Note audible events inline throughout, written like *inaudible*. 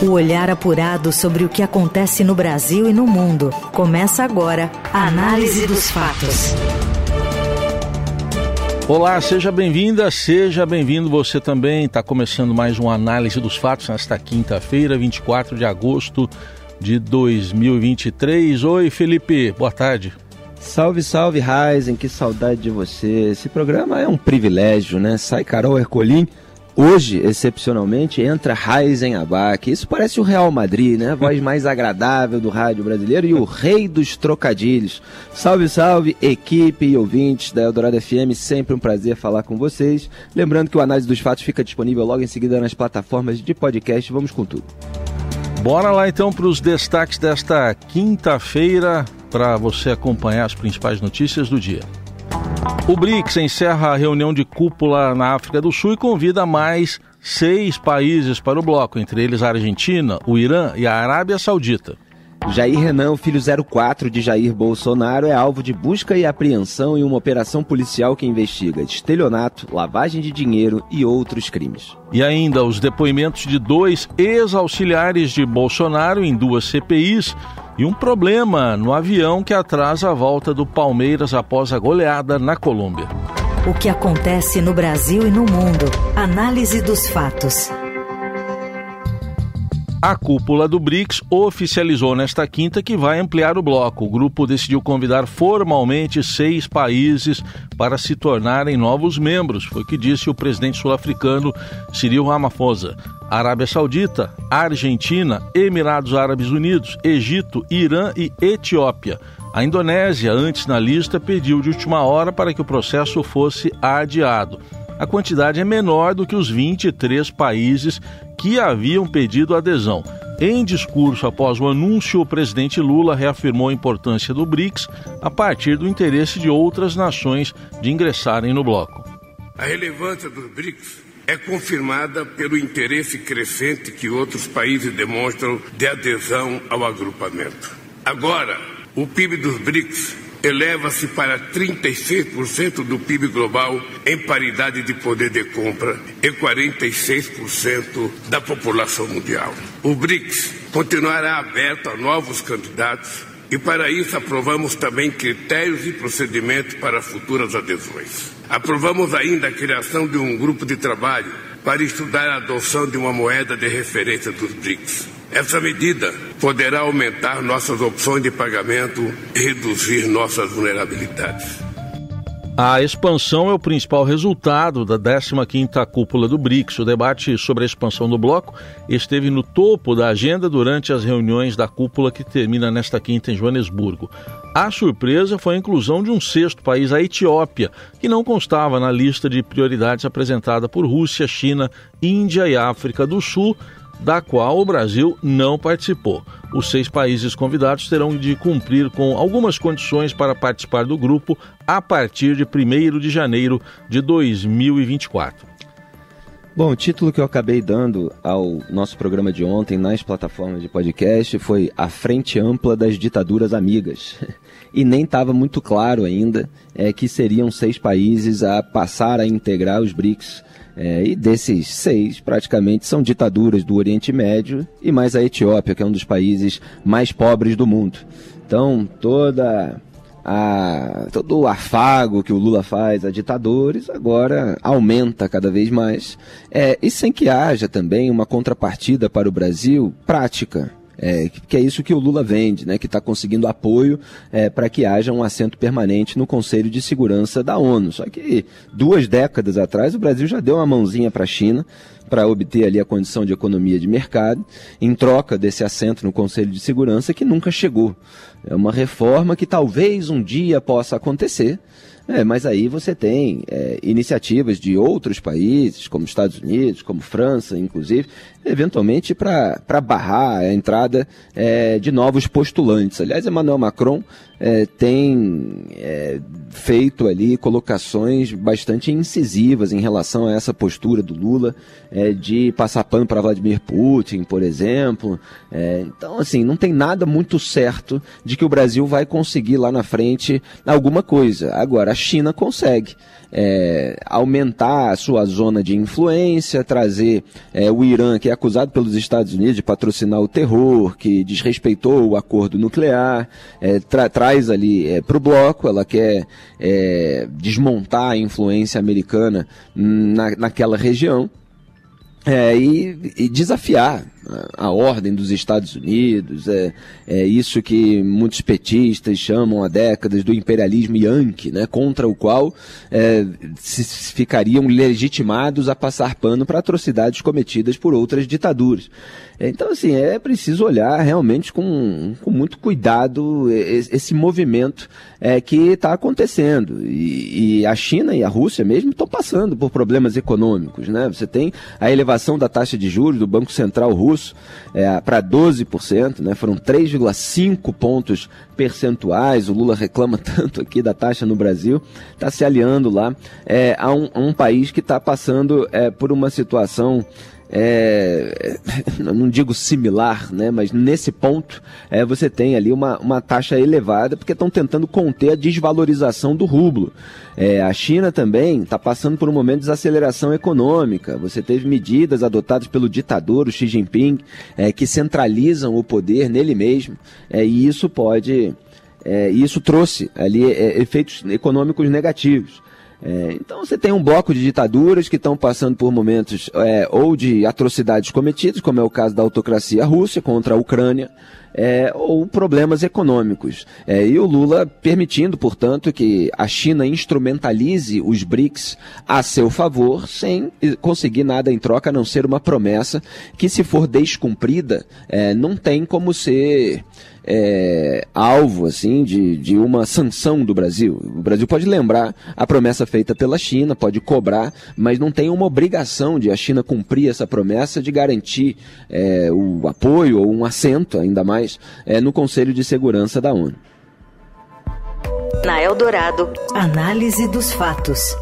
O olhar apurado sobre o que acontece no Brasil e no mundo. Começa agora a Análise dos Fatos. Olá, seja bem-vinda, seja bem-vindo você também. Está começando mais uma Análise dos Fatos nesta quinta-feira, 24 de agosto de 2023. Oi, Felipe, boa tarde. Salve, salve, Ryzen, que saudade de você. Esse programa é um privilégio, né? Sai Carol Ercolim. Hoje, excepcionalmente, entra Ryzen Abac. Isso parece o Real Madrid, né? A voz mais agradável do rádio brasileiro e o rei dos trocadilhos. Salve, salve, equipe e ouvintes da Eldorado FM. Sempre um prazer falar com vocês. Lembrando que o Análise dos Fatos fica disponível logo em seguida nas plataformas de podcast. Vamos com tudo. Bora lá então para os destaques desta quinta-feira para você acompanhar as principais notícias do dia. O BRICS encerra a reunião de cúpula na África do Sul e convida mais seis países para o bloco, entre eles a Argentina, o Irã e a Arábia Saudita. Jair Renan, filho 04 de Jair Bolsonaro, é alvo de busca e apreensão em uma operação policial que investiga estelionato, lavagem de dinheiro e outros crimes. E ainda os depoimentos de dois ex-auxiliares de Bolsonaro em duas CPIs e um problema no avião que atrasa a volta do Palmeiras após a goleada na Colômbia. O que acontece no Brasil e no mundo. Análise dos fatos. A cúpula do BRICS oficializou nesta quinta que vai ampliar o bloco. O grupo decidiu convidar formalmente seis países para se tornarem novos membros, foi o que disse o presidente sul-africano Cyril Ramaphosa. Arábia Saudita, Argentina, Emirados Árabes Unidos, Egito, Irã e Etiópia. A Indonésia, antes na lista, pediu de última hora para que o processo fosse adiado a quantidade é menor do que os 23 países que haviam pedido adesão. Em discurso após o anúncio, o presidente Lula reafirmou a importância do BRICS a partir do interesse de outras nações de ingressarem no bloco. A relevância dos BRICS é confirmada pelo interesse crescente que outros países demonstram de adesão ao agrupamento. Agora, o PIB dos BRICS eleva-se para 36% do PIB global em paridade de poder de compra e 46% da população mundial. O BRICS continuará aberto a novos candidatos e para isso aprovamos também critérios e procedimentos para futuras adesões. Aprovamos ainda a criação de um grupo de trabalho para estudar a adoção de uma moeda de referência dos BRICS. Essa medida poderá aumentar nossas opções de pagamento e reduzir nossas vulnerabilidades. A expansão é o principal resultado da 15ª cúpula do BRICS. O debate sobre a expansão do bloco esteve no topo da agenda durante as reuniões da cúpula que termina nesta quinta em Joanesburgo. A surpresa foi a inclusão de um sexto país, a Etiópia, que não constava na lista de prioridades apresentada por Rússia, China, Índia e África do Sul, da qual o Brasil não participou. Os seis países convidados terão de cumprir com algumas condições para participar do grupo a partir de 1 de janeiro de 2024. Bom, o título que eu acabei dando ao nosso programa de ontem nas plataformas de podcast foi A Frente Ampla das Ditaduras Amigas. *laughs* E nem estava muito claro ainda é, que seriam seis países a passar a integrar os BRICS é, e desses seis, praticamente, são ditaduras do Oriente Médio e mais a Etiópia, que é um dos países mais pobres do mundo. Então, toda a, todo o afago que o Lula faz a ditadores agora aumenta cada vez mais. É, e sem que haja também uma contrapartida para o Brasil prática. É, que é isso que o Lula vende, né, que está conseguindo apoio é, para que haja um assento permanente no Conselho de Segurança da ONU. Só que duas décadas atrás o Brasil já deu uma mãozinha para a China para obter ali a condição de economia de mercado, em troca desse assento no Conselho de Segurança que nunca chegou. É uma reforma que talvez um dia possa acontecer, é, mas aí você tem é, iniciativas de outros países, como Estados Unidos, como França, inclusive, eventualmente para barrar a entrada é, de novos postulantes. Aliás, Emmanuel Macron é, tem é, feito ali colocações bastante incisivas em relação a essa postura do Lula é, de passar pano para Vladimir Putin, por exemplo. É, então, assim, não tem nada muito certo de que o Brasil vai conseguir lá na frente alguma coisa. Agora, China consegue é, aumentar a sua zona de influência, trazer é, o Irã, que é acusado pelos Estados Unidos de patrocinar o terror, que desrespeitou o acordo nuclear, é, tra traz ali é, para o bloco, ela quer é, desmontar a influência americana na, naquela região. É, e, e, desafiar a ordem dos Estados Unidos, é, é isso que muitos petistas chamam há décadas do imperialismo yankee, né, contra o qual é, se, ficariam legitimados a passar pano para atrocidades cometidas por outras ditaduras. Então, assim, é preciso olhar realmente com, com muito cuidado esse movimento é, que está acontecendo. E, e, a China e a Rússia mesmo estão passando por problemas econômicos. Né? Você tem a elevação da taxa de juros do Banco Central russo é, para 12%, né? foram 3,5 pontos percentuais. O Lula reclama *laughs* tanto aqui da taxa no Brasil, está se aliando lá é, a, um, a um país que está passando é, por uma situação é, *laughs* não digo similar, né, mas nesse ponto é, você tem ali uma, uma taxa elevada porque estão tentando conter a desvalorização do rublo. É, a China também está passando por um momento de desaceleração econômica. Você teve medidas adotadas pelo ditador, o Xi Jinping, é, que centralizam o poder nele mesmo, é, e isso pode. É, isso trouxe ali é, efeitos econômicos negativos. É, então você tem um bloco de ditaduras que estão passando por momentos é, ou de atrocidades cometidas, como é o caso da autocracia russa contra a Ucrânia, é, ou problemas econômicos. É, e o Lula permitindo, portanto, que a China instrumentalize os BRICS a seu favor, sem conseguir nada em troca, a não ser uma promessa que, se for descumprida, é, não tem como ser é, alvo assim de, de uma sanção do Brasil. O Brasil pode lembrar a promessa feita pela China, pode cobrar, mas não tem uma obrigação de a China cumprir essa promessa de garantir é, o apoio ou um assento, ainda mais, é, no Conselho de Segurança da ONU. Na Eldorado, análise dos fatos.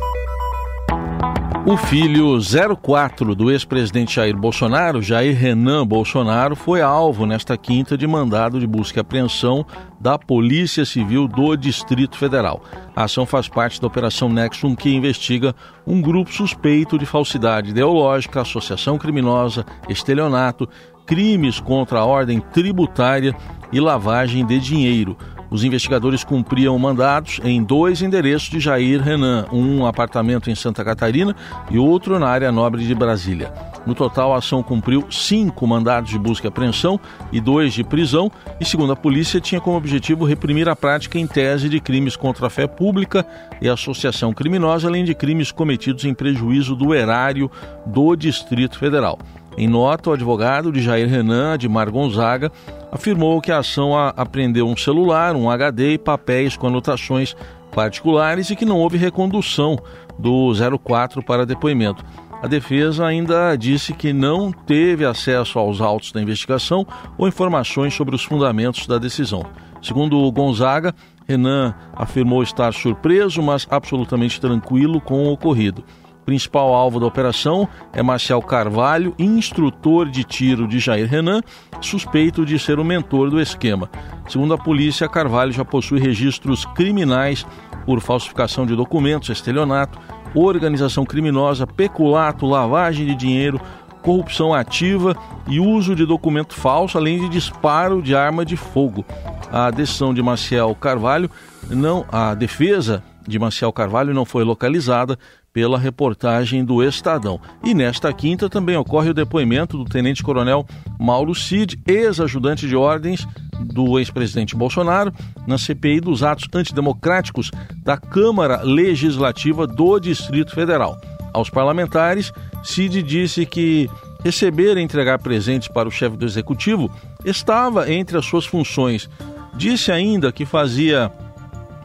O filho 04 do ex-presidente Jair Bolsonaro, Jair Renan Bolsonaro, foi alvo nesta quinta de mandado de busca e apreensão da Polícia Civil do Distrito Federal. A ação faz parte da Operação Nexum, que investiga um grupo suspeito de falsidade ideológica, associação criminosa, estelionato, crimes contra a ordem tributária e lavagem de dinheiro. Os investigadores cumpriam mandados em dois endereços de Jair Renan, um apartamento em Santa Catarina e outro na área nobre de Brasília. No total, a ação cumpriu cinco mandados de busca e apreensão e dois de prisão, e, segundo a polícia, tinha como objetivo reprimir a prática em tese de crimes contra a fé pública e associação criminosa, além de crimes cometidos em prejuízo do erário do Distrito Federal. Em nota, o advogado de Jair Renan, Admar Gonzaga, afirmou que a ação apreendeu um celular, um HD e papéis com anotações particulares e que não houve recondução do 04 para depoimento. A defesa ainda disse que não teve acesso aos autos da investigação ou informações sobre os fundamentos da decisão. Segundo o Gonzaga, Renan afirmou estar surpreso, mas absolutamente tranquilo com o ocorrido principal alvo da operação é Marcial Carvalho, instrutor de tiro de Jair Renan, suspeito de ser o mentor do esquema. Segundo a polícia, Carvalho já possui registros criminais por falsificação de documentos, estelionato, organização criminosa, peculato, lavagem de dinheiro, corrupção ativa e uso de documento falso, além de disparo de arma de fogo. A decisão de Marcial Carvalho não, a defesa de Marcial Carvalho não foi localizada pela reportagem do Estadão. E nesta quinta também ocorre o depoimento do tenente-coronel Mauro Cid, ex-ajudante de ordens do ex-presidente Bolsonaro, na CPI dos atos antidemocráticos da Câmara Legislativa do Distrito Federal. Aos parlamentares, Cid disse que receber e entregar presentes para o chefe do executivo estava entre as suas funções. Disse ainda que fazia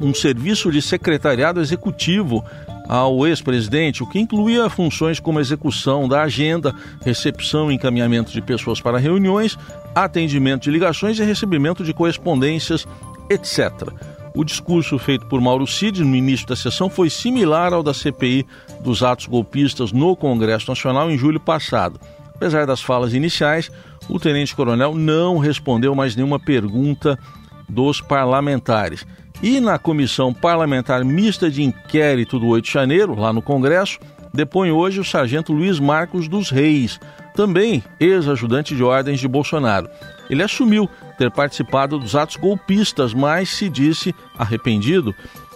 um serviço de secretariado executivo ao ex-presidente, o que incluía funções como execução da agenda, recepção e encaminhamento de pessoas para reuniões, atendimento de ligações e recebimento de correspondências, etc. O discurso feito por Mauro Cid no início da sessão foi similar ao da CPI dos atos golpistas no Congresso Nacional em julho passado. Apesar das falas iniciais, o tenente-coronel não respondeu mais nenhuma pergunta dos parlamentares. E na comissão parlamentar mista de inquérito do 8 de janeiro, lá no Congresso, depõe hoje o sargento Luiz Marcos dos Reis, também ex-ajudante de ordens de Bolsonaro. Ele assumiu ter participado dos atos golpistas, mas se disse arrependido.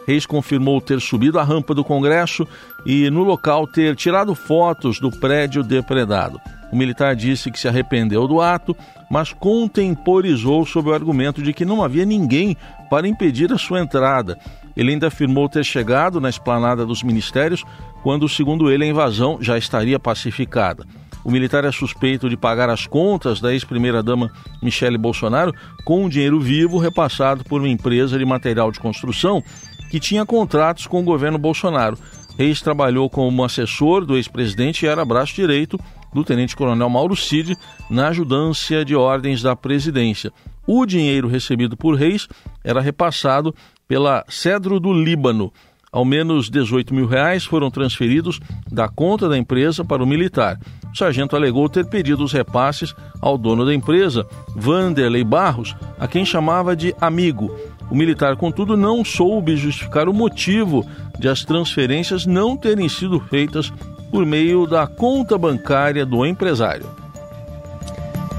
Reis confirmou ter subido a rampa do Congresso e, no local, ter tirado fotos do prédio depredado. O militar disse que se arrependeu do ato, mas contemporizou sob o argumento de que não havia ninguém para impedir a sua entrada. Ele ainda afirmou ter chegado na esplanada dos ministérios quando, segundo ele, a invasão já estaria pacificada. O militar é suspeito de pagar as contas da ex-primeira-dama Michele Bolsonaro com dinheiro vivo repassado por uma empresa de material de construção que tinha contratos com o governo Bolsonaro. Reis trabalhou como assessor do ex-presidente e era braço direito do tenente-coronel Mauro Cid na ajudância de ordens da presidência. O dinheiro recebido por Reis era repassado pela Cedro do Líbano. Ao menos 18 mil reais foram transferidos da conta da empresa para o militar. O sargento alegou ter pedido os repasses ao dono da empresa, Vanderlei Barros, a quem chamava de amigo. O militar, contudo, não soube justificar o motivo de as transferências não terem sido feitas por meio da conta bancária do empresário.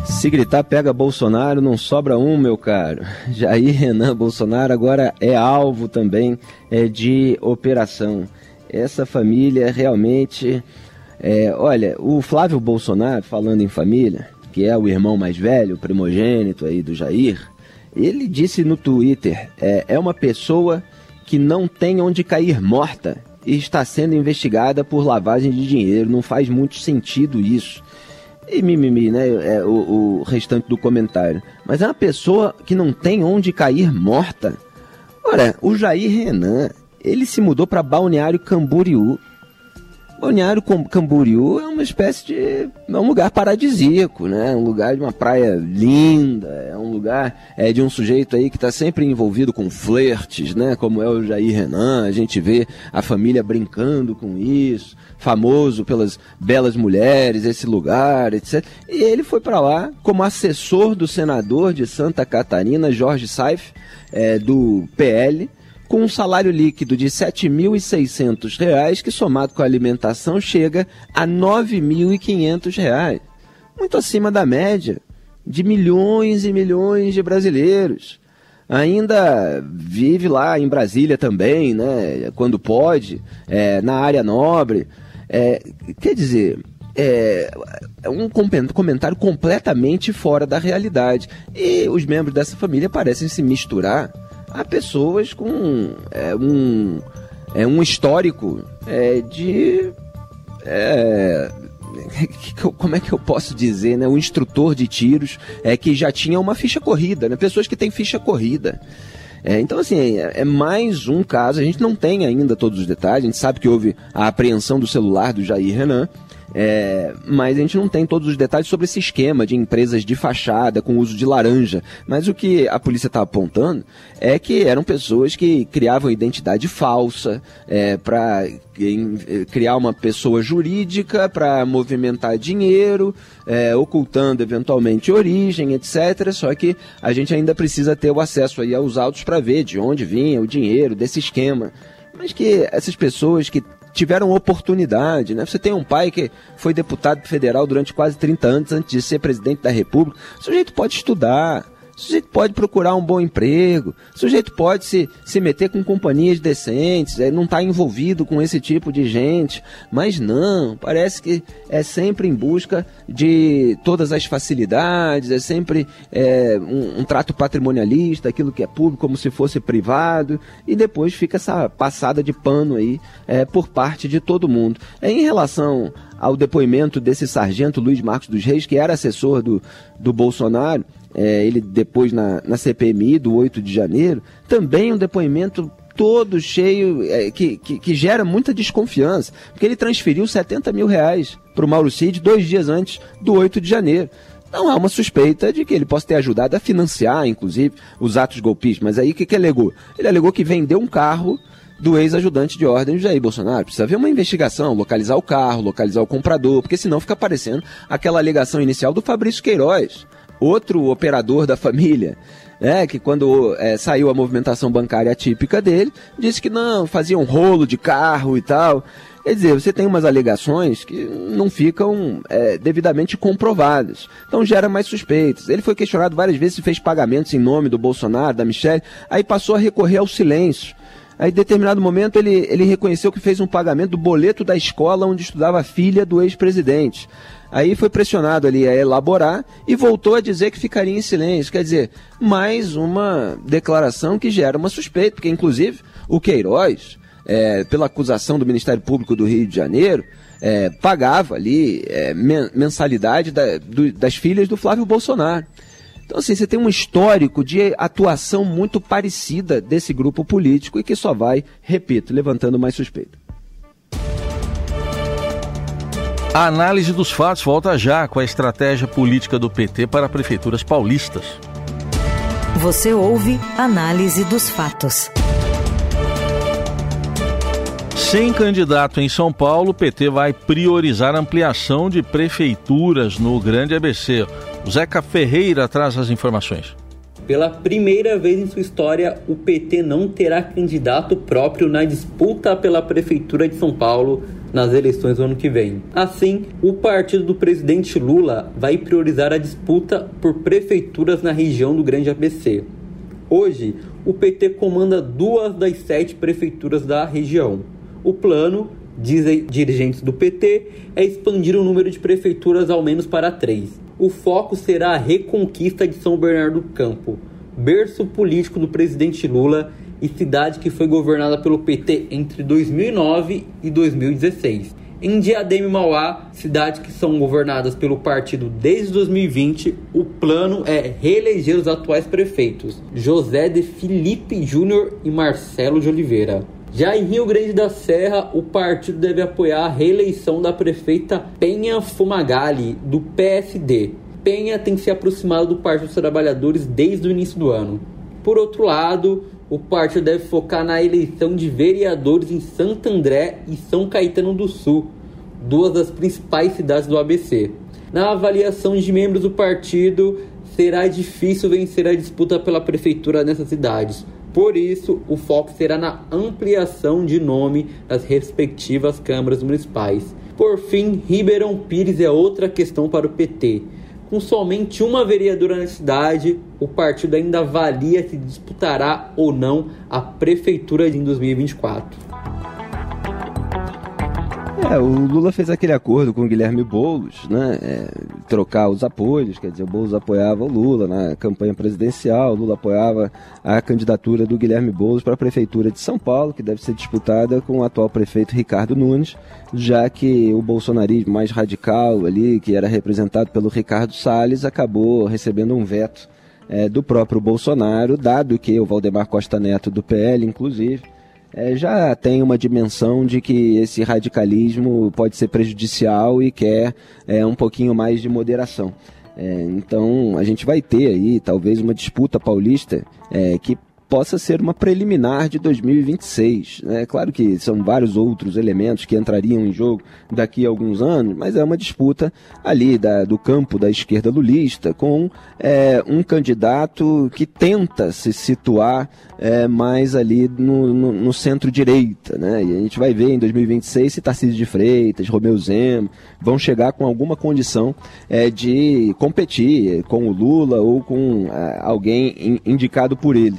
Se gritar pega Bolsonaro, não sobra um, meu caro. *laughs* Jair Renan Bolsonaro agora é alvo também é, de operação. Essa família realmente. É, olha, o Flávio Bolsonaro, falando em família, que é o irmão mais velho, o primogênito aí do Jair, ele disse no Twitter: é, é uma pessoa que não tem onde cair morta e está sendo investigada por lavagem de dinheiro. Não faz muito sentido isso e mimimi, né? É o, o, restante do comentário. Mas é uma pessoa que não tem onde cair morta. Ora, o Jair Renan, ele se mudou para Balneário Camboriú. Balneário Camboriú é uma espécie de. é um lugar paradisíaco, né? Um lugar de uma praia linda, é um lugar é, de um sujeito aí que está sempre envolvido com flertes, né? Como é o Jair Renan, a gente vê a família brincando com isso famoso pelas belas mulheres, esse lugar, etc. E ele foi para lá como assessor do senador de Santa Catarina, Jorge Saif, é, do PL, com um salário líquido de R$ 7.600, que somado com a alimentação chega a R$ 9.500. Muito acima da média de milhões e milhões de brasileiros. Ainda vive lá em Brasília também, né, quando pode, é, na área nobre. É, quer dizer, é, é um comentário completamente fora da realidade. E os membros dessa família parecem se misturar a pessoas com é, um, é, um histórico é, de. É, *laughs* como é que eu posso dizer, né? Um instrutor de tiros é, que já tinha uma ficha corrida, né? Pessoas que têm ficha corrida. É, então, assim, é, é, mais um caso. A gente não tem ainda todos os detalhes. A gente sabe que houve a apreensão do celular do Jair Renan. É, mas a gente não tem todos os detalhes sobre esse esquema de empresas de fachada com uso de laranja. Mas o que a polícia está apontando é que eram pessoas que criavam identidade falsa é, para criar uma pessoa jurídica para movimentar dinheiro, é, ocultando eventualmente origem, etc. Só que a gente ainda precisa ter o acesso aí aos autos para ver de onde vinha o dinheiro desse esquema. Mas que essas pessoas que tiveram oportunidade, né? Você tem um pai que foi deputado federal durante quase 30 anos antes de ser presidente da República. O sujeito pode estudar, o sujeito pode procurar um bom emprego, o sujeito pode se, se meter com companhias decentes, é, não está envolvido com esse tipo de gente, mas não, parece que é sempre em busca de todas as facilidades, é sempre é, um, um, trato patrimonialista, aquilo que é público como se fosse privado, e depois fica essa passada de pano aí é, por parte de todo mundo. É, em relação ao depoimento desse sargento Luiz Marcos dos Reis, que era assessor do, do Bolsonaro, é, ele depois na, na CPMI do 8 de janeiro, também um depoimento todo cheio, é, que, que, que, gera muita desconfiança, porque ele transferiu 70 mil reais para o Mauro Cid dois dias antes do 8 de janeiro. não há uma suspeita de que ele possa ter ajudado a financiar, inclusive, os atos golpistas. Mas aí o que, que alegou? Ele alegou que vendeu um carro do ex-ajudante de ordem Jair Bolsonaro. Precisa haver uma investigação, localizar o carro, localizar o comprador, porque senão fica aparecendo aquela alegação inicial do Fabrício Queiroz, outro operador da família, né, que quando é, saiu a movimentação bancária típica dele, disse que não, fazia um rolo de carro e tal. Quer dizer, você tem umas alegações que não ficam é, devidamente comprovadas. Então gera mais suspeitas. Ele foi questionado várias vezes se fez pagamentos em nome do Bolsonaro, da Michelle, aí passou a recorrer ao silêncio. Aí, em determinado momento, ele, ele reconheceu que fez um pagamento do boleto da escola onde estudava a filha do ex-presidente. Aí foi pressionado ali a elaborar e voltou a dizer que ficaria em silêncio. Quer dizer, mais uma declaração que gera uma suspeita, porque, inclusive, o Queiroz, é, pela acusação do Ministério Público do Rio de Janeiro, é, pagava ali é, mensalidade da, do, das filhas do Flávio Bolsonaro. Então, assim, você tem um histórico de atuação muito parecida desse grupo político e que só vai, repito, levantando mais suspeita. A análise dos fatos volta já com a estratégia política do PT para prefeituras paulistas. Você ouve Análise dos Fatos. Sem candidato em São Paulo, o PT vai priorizar a ampliação de prefeituras no Grande ABC. Zeca Ferreira traz as informações. Pela primeira vez em sua história, o PT não terá candidato próprio na disputa pela Prefeitura de São Paulo nas eleições do ano que vem. Assim, o partido do presidente Lula vai priorizar a disputa por prefeituras na região do Grande ABC. Hoje, o PT comanda duas das sete prefeituras da região. O plano, dizem dirigentes do PT, é expandir o número de prefeituras ao menos para três. O foco será a reconquista de São Bernardo do Campo, berço político do presidente Lula e cidade que foi governada pelo PT entre 2009 e 2016. Em Diadema e Mauá, cidades que são governadas pelo partido desde 2020, o plano é reeleger os atuais prefeitos, José de Felipe Júnior e Marcelo de Oliveira. Já em Rio Grande da Serra, o partido deve apoiar a reeleição da prefeita Penha Fumagalli, do PSD. Penha tem se aproximado do Partido dos Trabalhadores desde o início do ano. Por outro lado, o partido deve focar na eleição de vereadores em Santo André e São Caetano do Sul, duas das principais cidades do ABC. Na avaliação de membros do partido, será difícil vencer a disputa pela prefeitura nessas cidades por isso, o foco será na ampliação de nome das respectivas câmaras municipais. Por fim, Ribeirão Pires é outra questão para o PT. Com somente uma vereadora na cidade, o partido ainda avalia se disputará ou não a prefeitura em 2024. É, o Lula fez aquele acordo com o Guilherme Boulos, né? É, trocar os apoios, quer dizer, o Boulos apoiava o Lula na campanha presidencial, o Lula apoiava a candidatura do Guilherme Boulos para a prefeitura de São Paulo, que deve ser disputada com o atual prefeito Ricardo Nunes, já que o bolsonarismo mais radical ali, que era representado pelo Ricardo Salles, acabou recebendo um veto é, do próprio Bolsonaro, dado que o Valdemar Costa Neto do PL, inclusive, é, já tem uma dimensão de que esse radicalismo pode ser prejudicial e quer é, um pouquinho mais de moderação. É, então a gente vai ter aí talvez uma disputa paulista é, que possa ser uma preliminar de 2026. É né? claro que são vários outros elementos que entrariam em jogo daqui a alguns anos, mas é uma disputa ali da, do campo da esquerda lulista com é, um candidato que tenta se situar é, mais ali no, no, no centro-direita. Né? E a gente vai ver em 2026 se Tarcísio de Freitas, Romeu Zema vão chegar com alguma condição é, de competir com o Lula ou com é, alguém in, indicado por ele.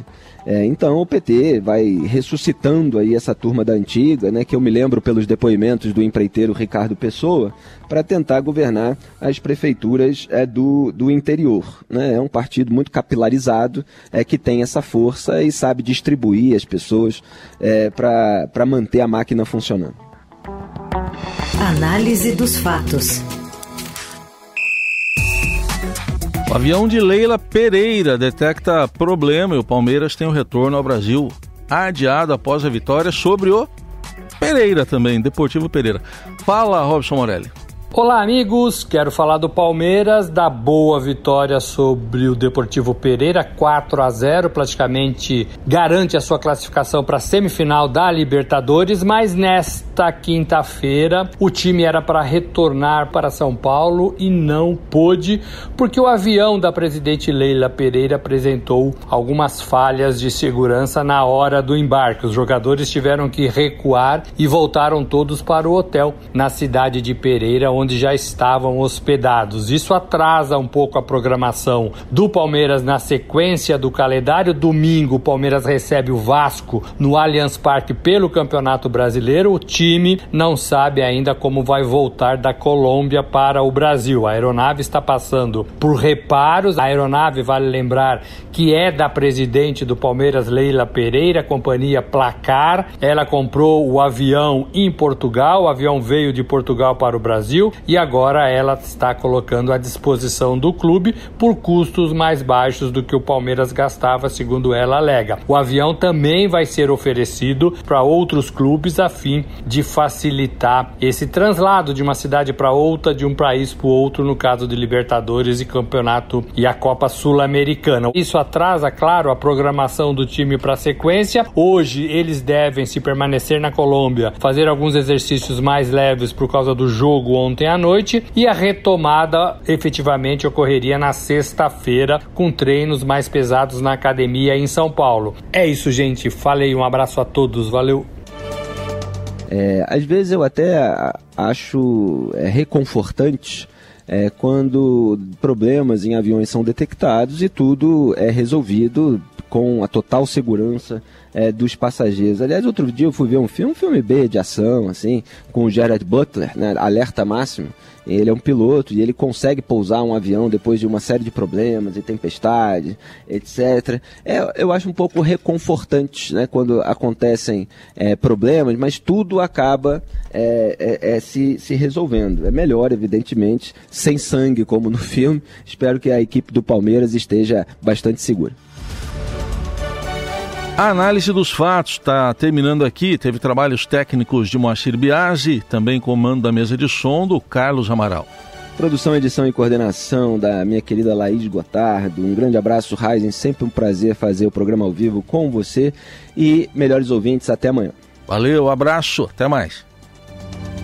É, então o PT vai ressuscitando aí essa turma da antiga, né, que eu me lembro pelos depoimentos do empreiteiro Ricardo Pessoa, para tentar governar as prefeituras é, do, do interior. Né? É um partido muito capilarizado, é, que tem essa força e sabe distribuir as pessoas é, para manter a máquina funcionando. Análise dos fatos. O avião de Leila Pereira detecta problema e o Palmeiras tem o retorno ao Brasil adiado após a vitória sobre o Pereira também, Deportivo Pereira. Fala, Robson Morelli. Olá, amigos. Quero falar do Palmeiras, da boa vitória sobre o Deportivo Pereira, 4 a 0, praticamente garante a sua classificação para a semifinal da Libertadores, mas nesta quinta-feira o time era para retornar para São Paulo e não pôde, porque o avião da presidente Leila Pereira apresentou algumas falhas de segurança na hora do embarque. Os jogadores tiveram que recuar e voltaram todos para o hotel na cidade de Pereira, onde já estavam hospedados. Isso atrasa um pouco a programação do Palmeiras na sequência do calendário. Domingo, o Palmeiras recebe o Vasco no Allianz Parque pelo Campeonato Brasileiro. O time não sabe ainda como vai voltar da Colômbia para o Brasil. A aeronave está passando por reparos. A aeronave, vale lembrar, que é da presidente do Palmeiras, Leila Pereira, companhia Placar. Ela comprou o avião em Portugal. O avião veio de Portugal para o Brasil e agora ela está colocando à disposição do clube por custos mais baixos do que o Palmeiras gastava, segundo ela alega. O avião também vai ser oferecido para outros clubes a fim de facilitar esse translado de uma cidade para outra, de um país para o outro, no caso de Libertadores e Campeonato e a Copa Sul-Americana. Isso atrasa, claro, a programação do time para a sequência. Hoje eles devem, se permanecer na Colômbia, fazer alguns exercícios mais leves por causa do jogo ontem ontem à noite e a retomada efetivamente ocorreria na sexta-feira com treinos mais pesados na academia em São Paulo. É isso, gente. Falei, um abraço a todos, valeu. É, às vezes eu até acho é, reconfortante é, quando problemas em aviões são detectados e tudo é resolvido com a total segurança é, dos passageiros. Aliás, outro dia eu fui ver um filme, um filme B de ação, assim, com o Jared Butler, né, Alerta Máximo. Ele é um piloto e ele consegue pousar um avião depois de uma série de problemas e tempestades, etc. É, eu acho um pouco reconfortante né, quando acontecem é, problemas, mas tudo acaba é, é, é, se, se resolvendo. É melhor, evidentemente, sem sangue como no *laughs* filme. Espero que a equipe do Palmeiras esteja bastante segura. A análise dos fatos está terminando aqui. Teve trabalhos técnicos de Moacir Biasi, também comando da mesa de som do Carlos Amaral. Produção, edição e coordenação da minha querida Laís Gotardo. Um grande abraço, Ryzen. Sempre um prazer fazer o programa ao vivo com você. E melhores ouvintes, até amanhã. Valeu, abraço, até mais.